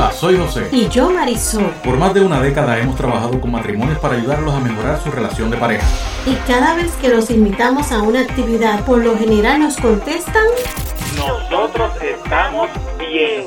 Hola, soy José. Y yo Marisol. Por más de una década hemos trabajado con matrimonios para ayudarlos a mejorar su relación de pareja. Y cada vez que los invitamos a una actividad, por lo general nos contestan... Nosotros estamos bien.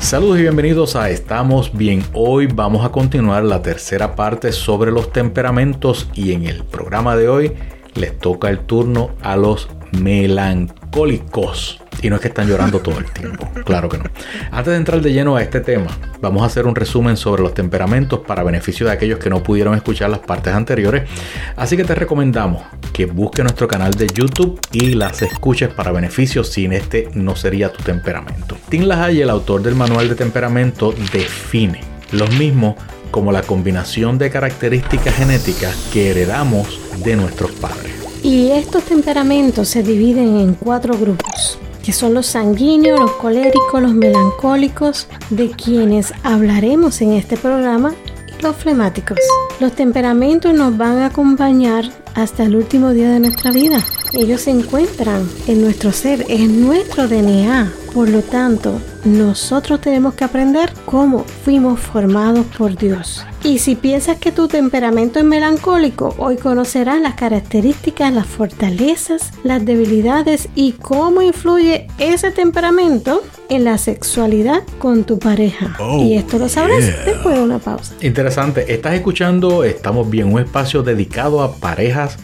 Saludos y bienvenidos a Estamos Bien. Hoy vamos a continuar la tercera parte sobre los temperamentos y en el programa de hoy les toca el turno a los melancólicos. Y no es que están llorando todo el tiempo, claro que no. Antes de entrar de lleno a este tema, vamos a hacer un resumen sobre los temperamentos para beneficio de aquellos que no pudieron escuchar las partes anteriores. Así que te recomendamos que busques nuestro canal de YouTube y las escuches para beneficio sin este no sería tu temperamento. Tim LaHaye, el autor del manual de temperamento, define los mismos como la combinación de características genéticas que heredamos de nuestros padres. Y estos temperamentos se dividen en cuatro grupos que son los sanguíneos, los coléricos, los melancólicos, de quienes hablaremos en este programa, y los flemáticos. Los temperamentos nos van a acompañar hasta el último día de nuestra vida. Ellos se encuentran en nuestro ser, en nuestro DNA. Por lo tanto, nosotros tenemos que aprender cómo fuimos formados por Dios. Y si piensas que tu temperamento es melancólico, hoy conocerás las características, las fortalezas, las debilidades y cómo influye ese temperamento en la sexualidad con tu pareja. Oh, y esto lo sabrás después de una pausa. Interesante, estás escuchando Estamos Bien, un espacio dedicado a parejas,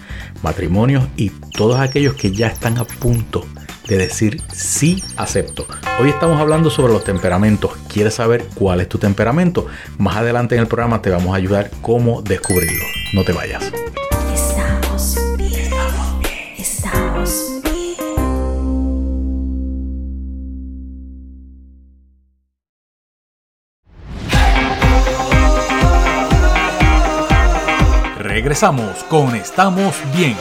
matrimonios y todos aquellos que ya están a punto de decir sí acepto. Hoy estamos hablando sobre los temperamentos. ¿Quieres saber cuál es tu temperamento? Más adelante en el programa te vamos a ayudar cómo descubrirlo. No te vayas. Regresamos con Estamos Bien.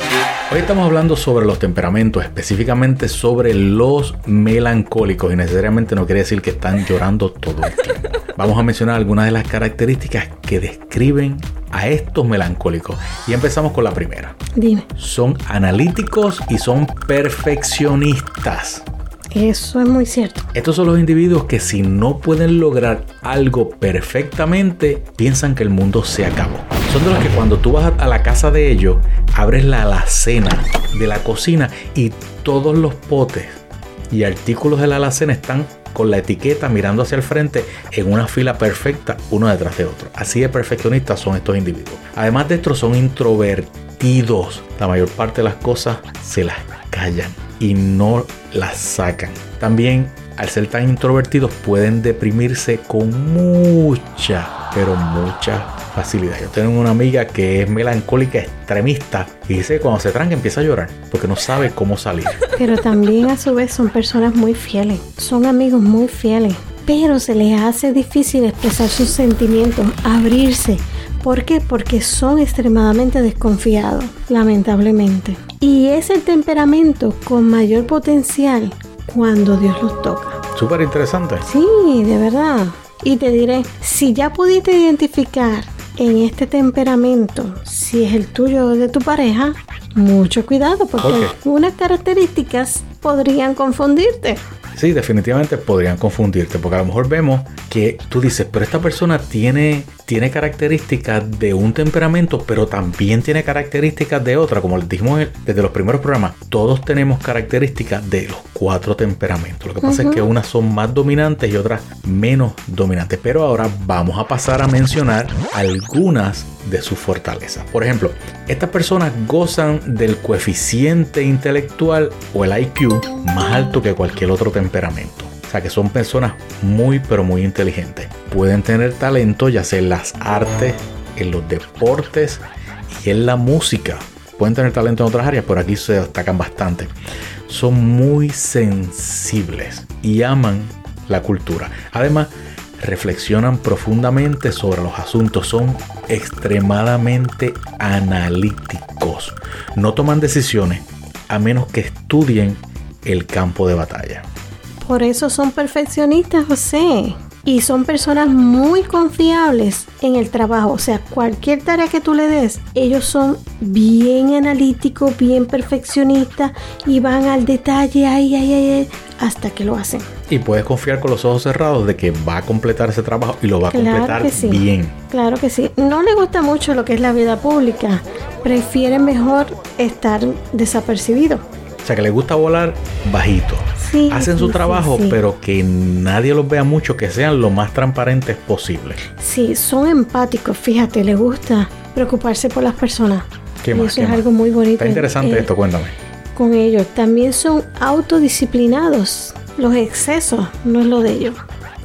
Hoy estamos hablando sobre los temperamentos, específicamente sobre los melancólicos y necesariamente no quiere decir que están llorando todo el tiempo. Vamos a mencionar algunas de las características que describen a estos melancólicos y empezamos con la primera. Dime, Son analíticos y son perfeccionistas. eso es muy cierto. Estos son los individuos que si no pueden lograr algo perfectamente, piensan que el mundo se acabó. Son de los que cuando tú vas a la casa de ellos, abres la alacena de la cocina y todos los potes y artículos de la alacena están con la etiqueta mirando hacia el frente en una fila perfecta, uno detrás de otro. Así de perfeccionistas son estos individuos. Además de esto, son introvertidos. La mayor parte de las cosas se las callan y no las sacan. También, al ser tan introvertidos, pueden deprimirse con mucha, pero mucha facilidad. Yo tengo una amiga que es melancólica extremista y dice que cuando se tranca empieza a llorar porque no sabe cómo salir. Pero también a su vez son personas muy fieles, son amigos muy fieles, pero se les hace difícil expresar sus sentimientos, abrirse. ¿Por qué? Porque son extremadamente desconfiados, lamentablemente. Y es el temperamento con mayor potencial cuando Dios los toca. Súper interesante. Sí, de verdad. Y te diré, si ya pudiste identificar en este temperamento si es el tuyo o de tu pareja, mucho cuidado porque algunas características podrían confundirte. Sí, definitivamente podrían confundirte, porque a lo mejor vemos que tú dices, pero esta persona tiene, tiene características de un temperamento, pero también tiene características de otra. Como les dijimos desde los primeros programas, todos tenemos características de los cuatro temperamentos. Lo que pasa es que unas son más dominantes y otras menos dominantes. Pero ahora vamos a pasar a mencionar algunas de sus fortalezas. Por ejemplo, estas personas gozan del coeficiente intelectual o el IQ más alto que cualquier otro temperamento. O sea que son personas muy pero muy inteligentes. Pueden tener talento ya sea en las artes, en los deportes y en la música. Pueden tener talento en otras áreas, pero aquí se destacan bastante. Son muy sensibles y aman la cultura. Además, reflexionan profundamente sobre los asuntos, son extremadamente analíticos. No toman decisiones a menos que estudien el campo de batalla. Por eso son perfeccionistas, José. Y son personas muy confiables en el trabajo. O sea, cualquier tarea que tú le des, ellos son bien analíticos, bien perfeccionistas y van al detalle, ay, ay, ay, ay, hasta que lo hacen. Y puedes confiar con los ojos cerrados de que va a completar ese trabajo y lo va a Claro completar que sí. bien. Claro que sí. No le gusta mucho lo que es la vida pública. Prefiere mejor estar desapercibido. O sea, que le gusta volar bajito. Sí, Hacen su sí, trabajo, sí. pero que nadie los vea mucho, que sean lo más transparentes posible. Sí, son empáticos, fíjate, le gusta preocuparse por las personas. ¿Qué Y más? eso ¿Qué es más? algo muy bonito. Está interesante eh, esto, cuéntame. Con ellos. También son autodisciplinados. Los excesos no es lo de ellos.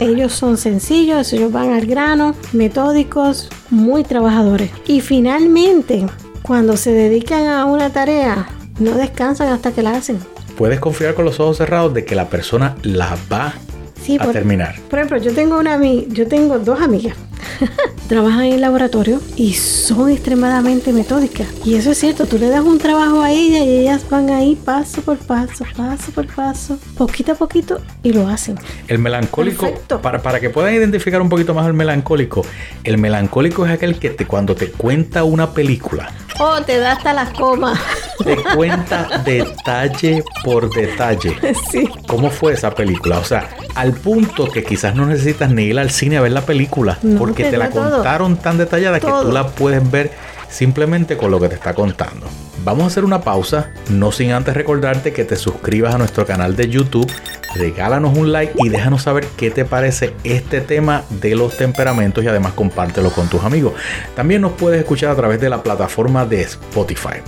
Ellos son sencillos, ellos van al grano, metódicos, muy trabajadores. Y finalmente, cuando se dedican a una tarea, no descansan hasta que la hacen. Puedes confiar con los ojos cerrados de que la persona la va Sí, a por, terminar. por ejemplo, yo tengo una yo tengo dos amigas. Trabajan en laboratorio y son extremadamente metódicas. Y eso es cierto, tú le das un trabajo a ella y ellas van ahí paso por paso, paso por paso, poquito a poquito y lo hacen. El melancólico, Perfecto. para, para que puedan identificar un poquito más el melancólico, el melancólico es aquel que te, cuando te cuenta una película, Oh, te da hasta las comas. te cuenta detalle por detalle. sí. ¿Cómo fue esa película? O sea, al punto que quizás no necesitas ni ir al cine a ver la película, No, porque te la todo. contaron tan detallada que tú la puedes ver simplemente con lo que te está contando. Vamos a hacer una pausa, no sin antes recordarte que te suscribas a nuestro canal de YouTube, regálanos un like y déjanos saber qué te parece este tema de los temperamentos y además compártelo con tus amigos. También nos puedes escuchar a través de la plataforma de Spotify.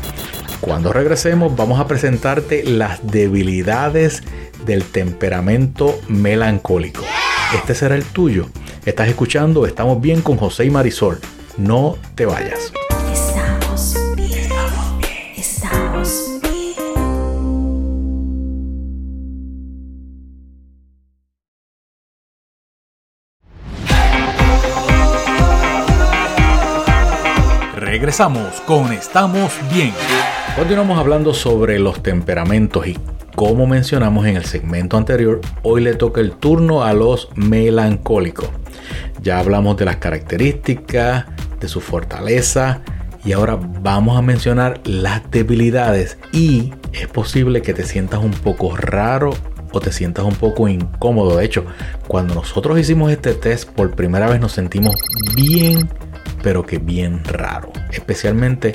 Cuando regresemos vamos a presentarte las debilidades del temperamento melancólico. Este será el tuyo. Estás escuchando Estamos bien con José y Marisol. No te vayas. Estamos bien. Estamos bien. Regresamos con Estamos Bien. Continuamos hablando sobre los temperamentos y como mencionamos en el segmento anterior, hoy le toca el turno a los melancólicos. Ya hablamos de las características, de su fortaleza y ahora vamos a mencionar las debilidades y es posible que te sientas un poco raro o te sientas un poco incómodo. De hecho, cuando nosotros hicimos este test por primera vez nos sentimos bien, pero que bien raro, especialmente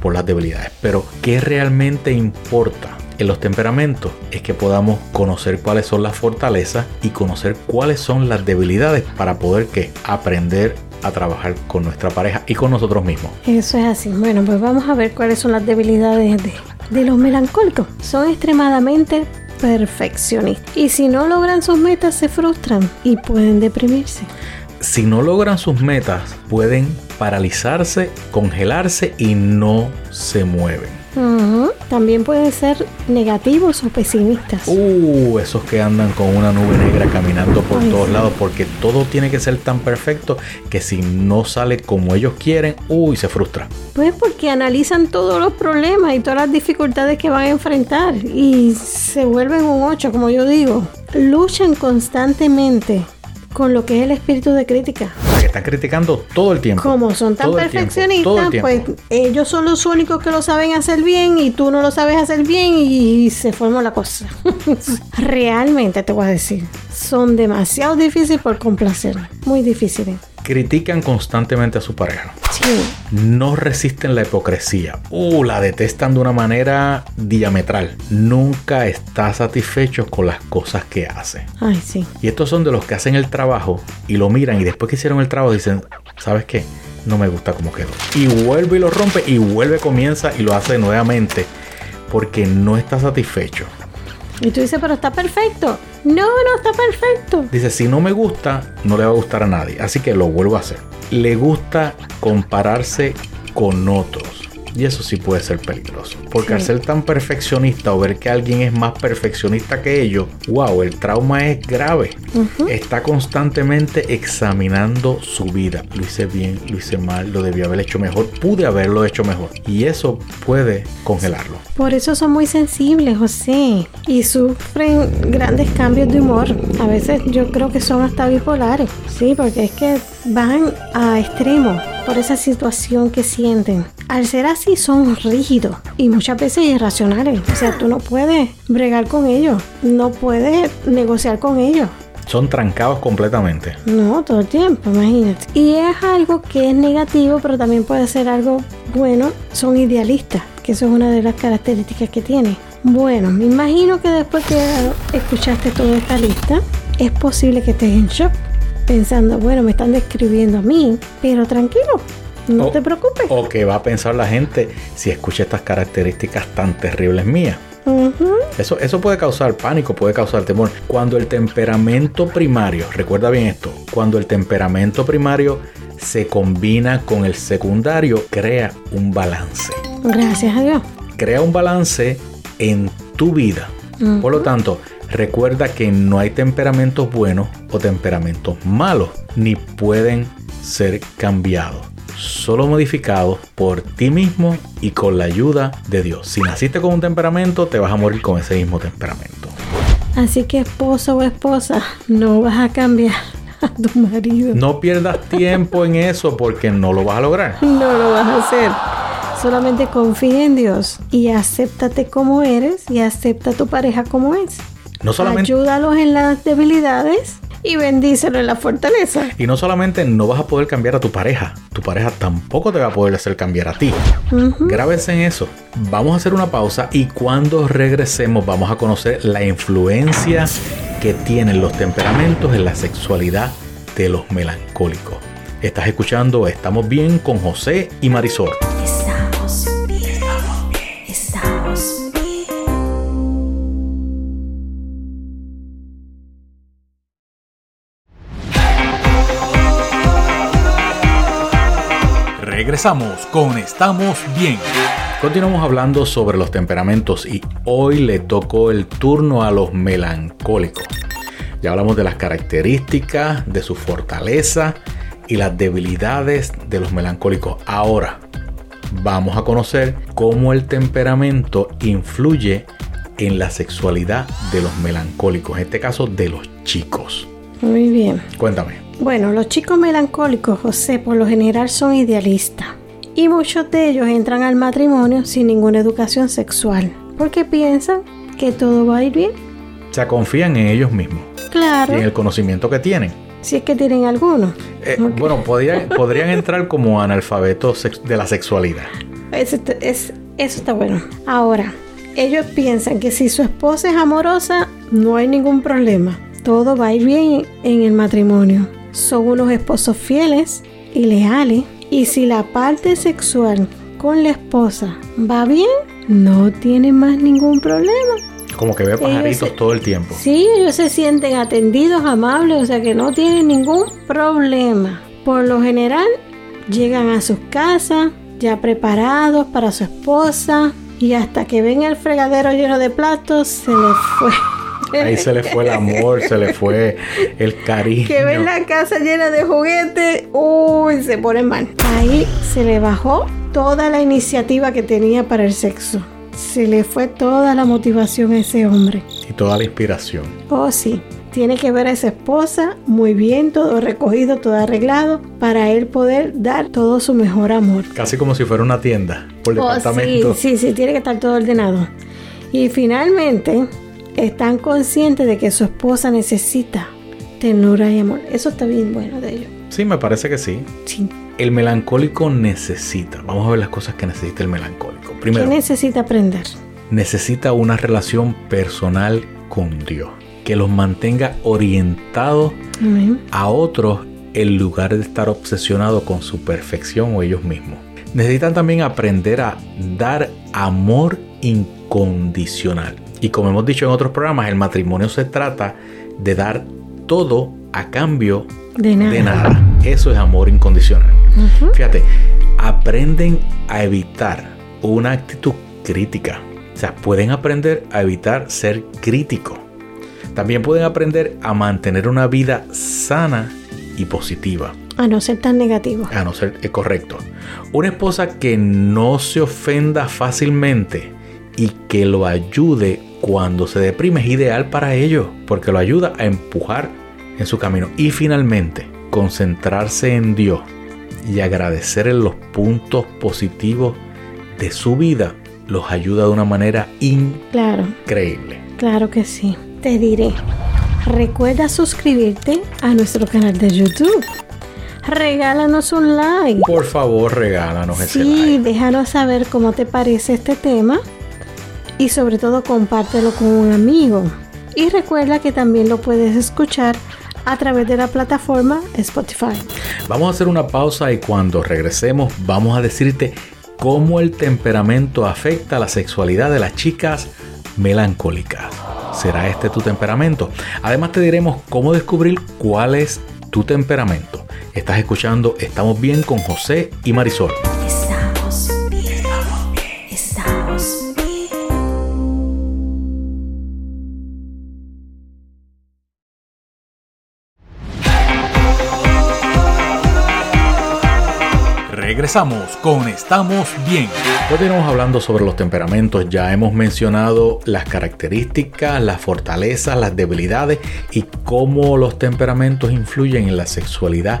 por las debilidades. Pero, ¿qué realmente importa? En los temperamentos es que podamos conocer cuáles son las fortalezas y conocer cuáles son las debilidades para poder que aprender a trabajar con nuestra pareja y con nosotros mismos. Eso es así. Bueno, pues vamos a ver cuáles son las debilidades de, de los melancólicos. Son extremadamente perfeccionistas. Y si no logran sus metas, se frustran y pueden deprimirse. Si no logran sus metas, pueden paralizarse, congelarse y no se mueven. Ujú. También pueden ser negativos o pesimistas. Uh, esos que andan con una nube negra caminando por Ay, todos sí. lados porque todo tiene que ser tan perfecto que si no sale como ellos quieren, uy, se frustra. Pues porque analizan todos los problemas y todas las dificultades que van a enfrentar y se vuelven un 8, como yo digo. Luchan constantemente con lo que es el espíritu de crítica. Están criticando todo el tiempo. Como son tan perfeccionistas, tiempo. pues ellos son los únicos que lo saben hacer bien y tú no lo sabes hacer bien y se forma la cosa. Realmente te voy a decir, son demasiado difíciles por complacer, muy difíciles. Critican constantemente a su pareja. Sí, No resisten la hipocresía. Uh, la detestan de una manera diametral. Nunca está satisfechos con las cosas que hace. ay sí. Y estos son de los que hacen el trabajo y lo miran y después que hicieron el trabajo dicen, ¿sabes qué? No me gusta cómo quedó. Y vuelve y lo rompe y vuelve, comienza y lo hace nuevamente porque no está satisfecho. Y tú dices, pero está perfecto. No, no está perfecto. Dice, si no me gusta, no le va a gustar a nadie. Así que lo vuelvo a hacer. Le gusta compararse con otros. Y eso sí puede ser peligroso. Porque Sí. al ser tan perfeccionista o ver que alguien es más perfeccionista que ellos, wow, el trauma es grave. Está constantemente examinando su vida. Lo hice bien, lo hice mal, lo debí haber hecho mejor, pude haberlo hecho mejor. Y eso puede congelarlo. Por eso son muy sensibles, José. Y sufren grandes cambios de humor. A veces yo creo que son hasta bipolares. Sí, porque es que van a extremos. Por esa situación que sienten. Al ser así son rígidos y muchas veces irracionales. O sea, tú no puedes bregar con ellos, no puedes negociar con ellos. Son trancados completamente. No, todo el tiempo, imagínate. Y es algo que es negativo, pero también puede ser algo bueno. Son idealistas, que eso es una de las características que tiene. Bueno, me imagino que después que escuchaste toda esta lista, es posible que estés en shock, pensando, bueno, me están describiendo a mí, pero tranquilo, no O- te preocupes. O que va a pensar la gente si escucha estas características tan terribles mías. Eso, eso puede causar pánico, puede causar temor. Cuando el temperamento primario, recuerda bien esto, cuando el temperamento primario se combina con el secundario, crea un balance. Gracias a Dios. Crea un balance en tu vida. Por lo tanto, recuerda que no hay temperamentos buenos o temperamentos malos, ni pueden ser cambiados. Solo modificados por ti mismo y con la ayuda de Dios. Si naciste con un temperamento, te vas a morir con ese mismo temperamento. Así que esposo o esposa, no vas a cambiar a tu marido. No pierdas tiempo en eso porque no lo vas a lograr. No lo vas a hacer. Solamente confía en Dios y acéptate como eres y acepta a tu pareja como es. No solamente, Ayúdalos en las debilidades y bendícelo en la fortaleza. y no solamente no vas a poder cambiar a tu pareja, tu pareja tampoco te va a poder hacer cambiar a ti. Ujú. Grábense en eso. Vamos a hacer una pausa y cuando regresemos vamos a conocer la influencia que tienen los temperamentos en la sexualidad de los melancólicos. Estás escuchando Estamos bien con José y Marisol. Regresamos con Estamos Bien. Continuamos hablando sobre los temperamentos y hoy le tocó el turno a los melancólicos. Ya hablamos de las características, de su fortaleza y las debilidades de los melancólicos. Ahora vamos a conocer cómo el temperamento influye en la sexualidad de los melancólicos, en este caso de los chicos. Muy bien. Cuéntame. Bueno, los chicos melancólicos, José, por lo general son idealistas. Y muchos de ellos entran al matrimonio sin ninguna educación sexual. Porque piensan que todo va a ir bien. O sea, confían en ellos mismos Claro, y en el conocimiento que tienen. si es que tienen alguno. Eh. Bueno, podrían, podrían entrar como analfabetos de la sexualidad. Eso está, es- eso está bueno. Ahora, ellos piensan que si su esposa es amorosa, no hay ningún problema. Todo va a ir bien en el matrimonio. Son unos esposos fieles y leales. Y si la parte sexual con la esposa va bien, no tienen más ningún problema. Como que ve pajaritos todo el tiempo. Sí, ellos se sienten atendidos, amables, o sea que no tienen ningún problema. Por lo general, llegan a sus casas ya preparados para su esposa y hasta que ven el fregadero lleno de platos, se les fue. Ahí se le fue el amor, se le fue el cariño. Que ven la casa llena de juguetes, uy, se ponen mal. Ahí se le bajó toda la iniciativa que tenía para el sexo. Se le fue toda la motivación a ese hombre. Y toda la inspiración. Oh, sí. Tiene que ver a esa esposa muy bien, todo recogido, todo arreglado, para él poder dar todo su mejor amor. Casi como si fuera una tienda por Oh, sí, sí, sí, tiene que estar todo ordenado. Y finalmente, están conscientes de que su esposa necesita ternura y amor. Eso está bien bueno de ellos. Sí, me parece que sí. Sí. El melancólico necesita. Vamos a ver las cosas que necesita el melancólico. ¿Qué Primero, necesita aprender? necesita una relación personal con Dios. Que los mantenga orientados Amén. a otros en lugar de estar obsesionados con su perfección o ellos mismos. Necesitan también aprender a dar amor incondicional. Y como hemos dicho en otros programas, el matrimonio se trata de dar todo a cambio De nada. de nada. Eso es amor incondicional. Fíjate, aprenden a evitar una actitud crítica. O sea, pueden aprender a evitar ser crítico. También pueden aprender a mantener una vida sana y positiva. A no ser tan negativo. A no ser es correcto. Una esposa que no se ofenda fácilmente y que lo ayude cuando se deprime es ideal para ello, porque lo ayuda a empujar en su camino. Y finalmente, concentrarse en Dios y agradecer en los puntos positivos de su vida los ayuda de una manera Claro, increíble. claro que sí. Te diré. Recuerda suscribirte a nuestro canal de YouTube. Regálanos un like. Por favor, regálanos ese Sí, like. déjanos saber cómo te parece este tema y sobre todo compártelo con un amigo. Y recuerda que también lo puedes escuchar a través de la plataforma Spotify. Vamos a hacer una pausa y cuando regresemos vamos a decirte cómo el temperamento afecta la sexualidad de las chicas melancólicas. ¿Será este tu temperamento? Además te diremos cómo descubrir cuál es tu temperamento. Estás escuchando Estamos bien con José y Marisol. Regresamos con Estamos Bien. Continuamos hablando sobre los temperamentos. Ya hemos mencionado las características, las fortalezas, las debilidades y cómo los temperamentos influyen en la sexualidad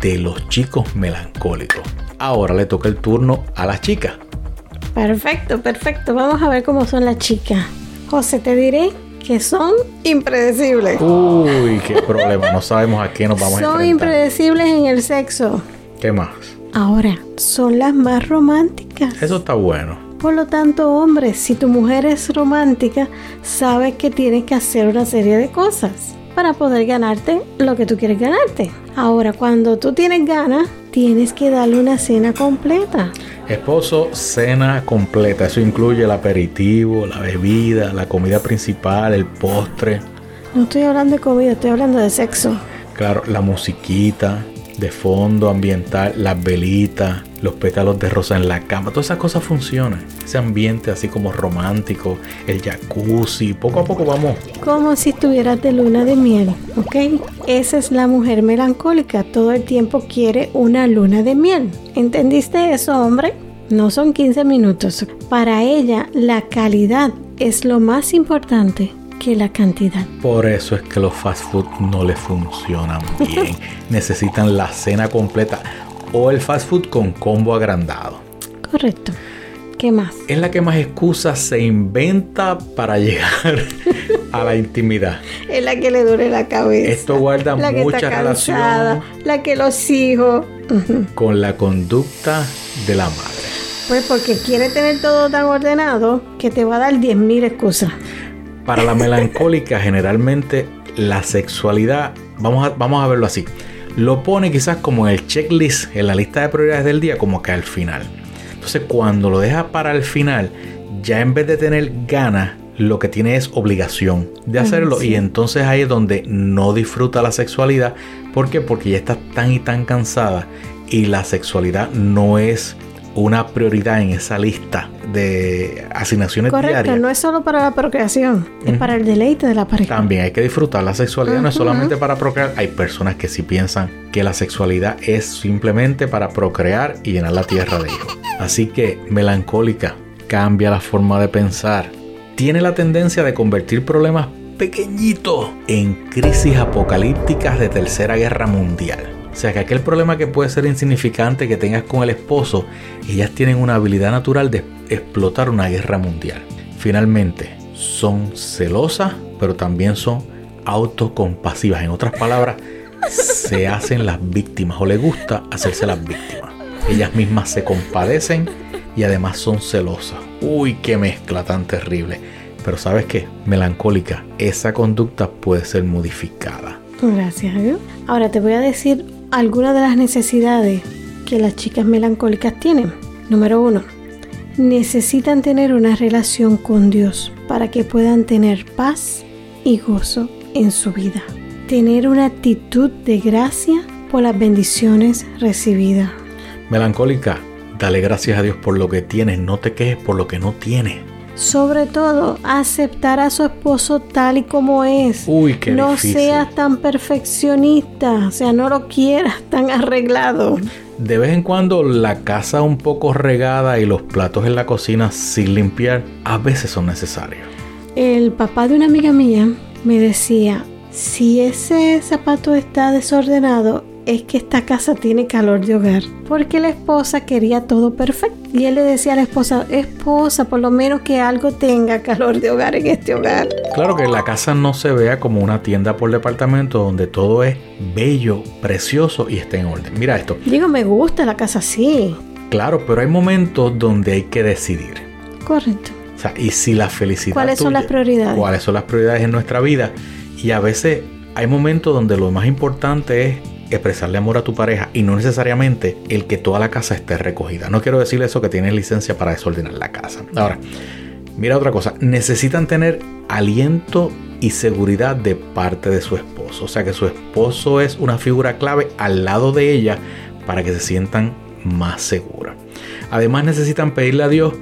de los chicos melancólicos. Ahora le toca el turno a las chicas. Perfecto, perfecto. Vamos a ver cómo son las chicas. José, te diré que son impredecibles. Uy, qué problema. No sabemos a qué nos vamos a Son enfrentar. impredecibles en el sexo. ¿Qué más? Ahora, son las más románticas. Eso está bueno. Por lo tanto, hombres, si tu mujer es romántica, sabes que tienes que hacer una serie de cosas para poder ganarte lo que tú quieres ganarte. Ahora, cuando tú tienes ganas, tienes que darle una cena completa. Esposo, cena completa. Eso incluye el aperitivo, la bebida, la comida principal, el postre. No estoy hablando de comida, estoy hablando de sexo. Claro, la musiquita de fondo ambiental, las velitas, los pétalos de rosa en la cama, todas esas cosas funcionan. Ese ambiente así como romántico, el jacuzzi, poco a poco vamos. Como si estuvieras de luna de miel, ¿ok? Esa es la mujer melancólica. Todo el tiempo quiere una luna de miel. ¿Entendiste eso, hombre? No son 15 minutos. Para ella, la calidad es lo más importante que la cantidad. Por eso es que los fast food no les funcionan bien. Necesitan la cena completa o el fast food con combo agrandado. Correcto. ¿Qué más? Es la que más excusas se inventa para llegar a la intimidad. Es la que le duele la cabeza. Esto guarda la que mucha relación la que los hijos. Con la conducta de la madre. Pues porque quiere tener todo tan ordenado que te va a dar 10.000 excusas. Para la melancólica, generalmente la sexualidad, vamos a, vamos a verlo así, lo pone quizás como en el checklist, en la lista de prioridades del día, como que al final. Entonces, cuando lo deja para el final, ya en vez de tener ganas, lo que tiene es obligación de hacerlo. Y entonces ahí es donde no disfruta la sexualidad. ¿Por qué? Porque ya está tan y tan cansada y la sexualidad no es una prioridad en esa lista de asignaciones Correcto, diarias. no es solo para la procreación, es para el deleite de la pareja. También hay que disfrutar la sexualidad, no es solamente para procrear. Hay personas que sí piensan que la sexualidad es simplemente para procrear y llenar la tierra de hijos. Así que, melancólica, cambia la forma de pensar. Tiene la tendencia de convertir problemas pequeñitos en crisis apocalípticas de tercera guerra mundial. O sea que aquel problema que puede ser insignificante que tengas con el esposo, ellas tienen una habilidad natural de explotar una guerra mundial. Finalmente, son celosas, pero también son autocompasivas. En otras palabras, se hacen las víctimas o les gusta hacerse las víctimas. Ellas mismas se compadecen y además son celosas. Uy, qué mezcla tan terrible. Pero sabes qué, melancólica, esa conducta puede ser modificada. Gracias a. Ahora te voy a decir algunas de las necesidades que las chicas melancólicas tienen. Número uno, necesitan tener una relación con Dios para que puedan tener paz y gozo en su vida. Tener una actitud de gracia por las bendiciones recibidas. Melancólica, dale gracias a Dios por lo que tienes, no te quejes por lo que no tienes. Sobre todo, aceptar a su esposo tal y como es. Uy, qué no difícil. seas tan perfeccionista, o sea, no lo quieras tan arreglado. De vez en cuando la casa un poco regada y los platos en la cocina sin limpiar a veces son necesarios. El papá de una amiga mía me decía, si ese zapato está desordenado, es que esta casa tiene calor de hogar, porque la esposa quería todo perfecto. Y él le decía a la esposa, esposa, por lo menos que algo tenga calor de hogar en este hogar. Claro que la casa no se vea como una tienda por departamento donde todo es bello, precioso y está en orden. Mira esto. Digo, me gusta la casa así. Claro, pero hay momentos donde hay que decidir. Correcto. O sea, y si la felicidad. ¿Cuáles son las prioridades? ¿Cuáles son las prioridades en nuestra vida? Y a veces hay momentos donde lo más importante es expresarle amor a tu pareja y no necesariamente el que toda la casa esté recogida. No quiero decirle eso que tienes licencia para desordenar la casa. Ahora, mira otra cosa. Necesitan tener aliento y seguridad de parte de su esposo. O sea que su esposo es una figura clave al lado de ella para que se sientan más seguras. Además necesitan pedirle a Dios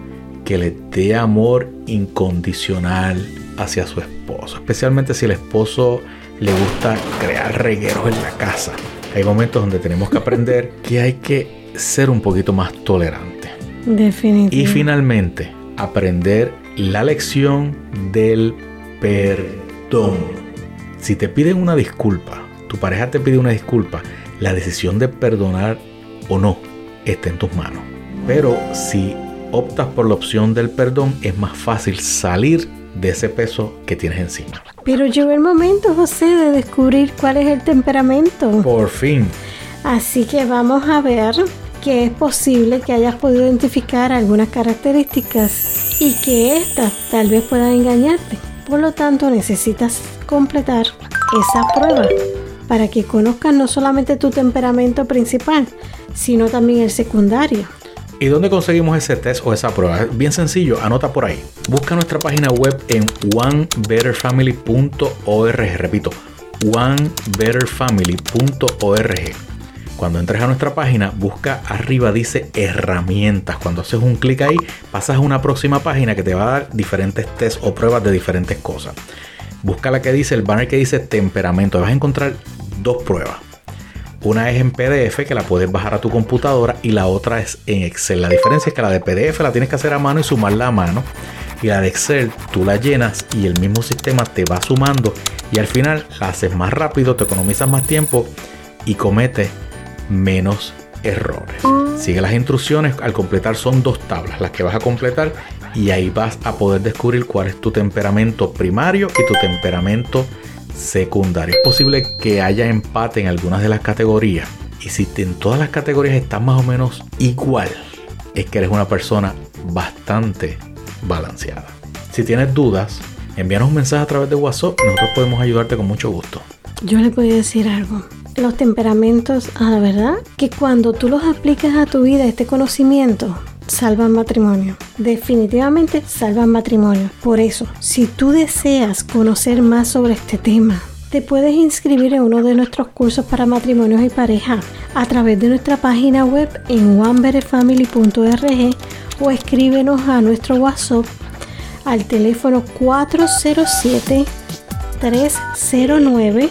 que le dé amor incondicional hacia su esposo, especialmente si el esposo le gusta crear regueros en la casa. Hay momentos donde tenemos que aprender que hay que ser un poquito más tolerante. Definitivamente. Y finalmente, aprender la lección del perdón. Si te piden una disculpa, tu pareja te pide una disculpa, la decisión de perdonar o no está en tus manos. Pero si optas por la opción del perdón, es más fácil salir de ese peso que tienes encima. Pero llegó el momento, José, de descubrir cuál es el temperamento. Por fin, Así que vamos a ver que es posible que hayas podido identificar algunas características y que éstas tal vez puedan engañarte. Por lo tanto, necesitas completar esa prueba para que conozcas no solamente tu temperamento principal, sino también el secundario. ¿Y dónde conseguimos ese test o esa prueba? Bien sencillo, anota por ahí. Busca nuestra página web en onebetterfamily.org. Repito, onebetterfamily.org. Cuando entres a nuestra página, busca arriba dice herramientas. Cuando haces un clic ahí, pasas a una próxima página que te va a dar diferentes tests o pruebas de diferentes cosas. Busca la que dice, el banner que dice temperamento. Vas a encontrar dos pruebas. Una es en PDF que la puedes bajar a tu computadora y la otra es en Excel. La diferencia es que la de PDF la tienes que hacer a mano y sumarla a mano. Y la de Excel tú la llenas y el mismo sistema te va sumando y al final la haces más rápido, te economizas más tiempo y cometes menos errores. Sigue las instrucciones, al completar son dos tablas las que vas a completar y ahí vas a poder descubrir cuál es tu temperamento primario y tu temperamento secundario. Es posible que haya empate en algunas de las categorías y si en todas las categorías estás más o menos igual, es que eres una persona bastante balanceada. Si tienes dudas, envíanos un mensaje a través de WhatsApp nosotros podemos ayudarte con mucho gusto. Yo le voy a decir algo. Los temperamentos, a la verdad, que cuando tú los aplicas a tu vida, este conocimiento, salvan matrimonio. Definitivamente salvan matrimonio. Por eso, si tú deseas conocer más sobre este tema, te puedes inscribir en uno de nuestros cursos para matrimonios y pareja a través de nuestra página web en onebetterfamily.org o escríbenos a nuestro WhatsApp al teléfono 407 309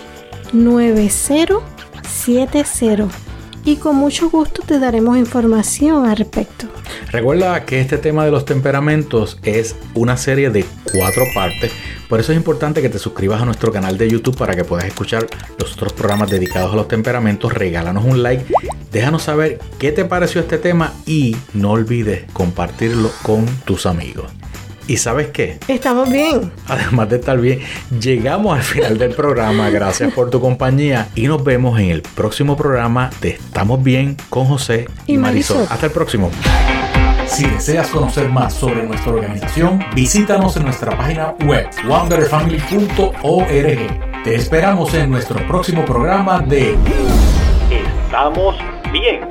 9070 y con mucho gusto te daremos información al respecto. Recuerda que este tema de los temperamentos es una serie de cuatro partes, por eso es importante que te suscribas a nuestro canal de YouTube para que puedas escuchar los otros programas dedicados a los temperamentos. Regálanos un like, déjanos saber qué te pareció este tema y no olvides compartirlo con tus amigos. ¿Y sabes qué? Estamos bien. Además de estar bien, llegamos al final del programa. Gracias por tu compañía y nos vemos en el próximo programa de Estamos Bien con José y, Y Marisol. Marisol. Hasta el próximo. Si deseas conocer más sobre nuestra organización, visítanos en nuestra página web onebetterfamily.org. Te esperamos en nuestro próximo programa de Estamos bien.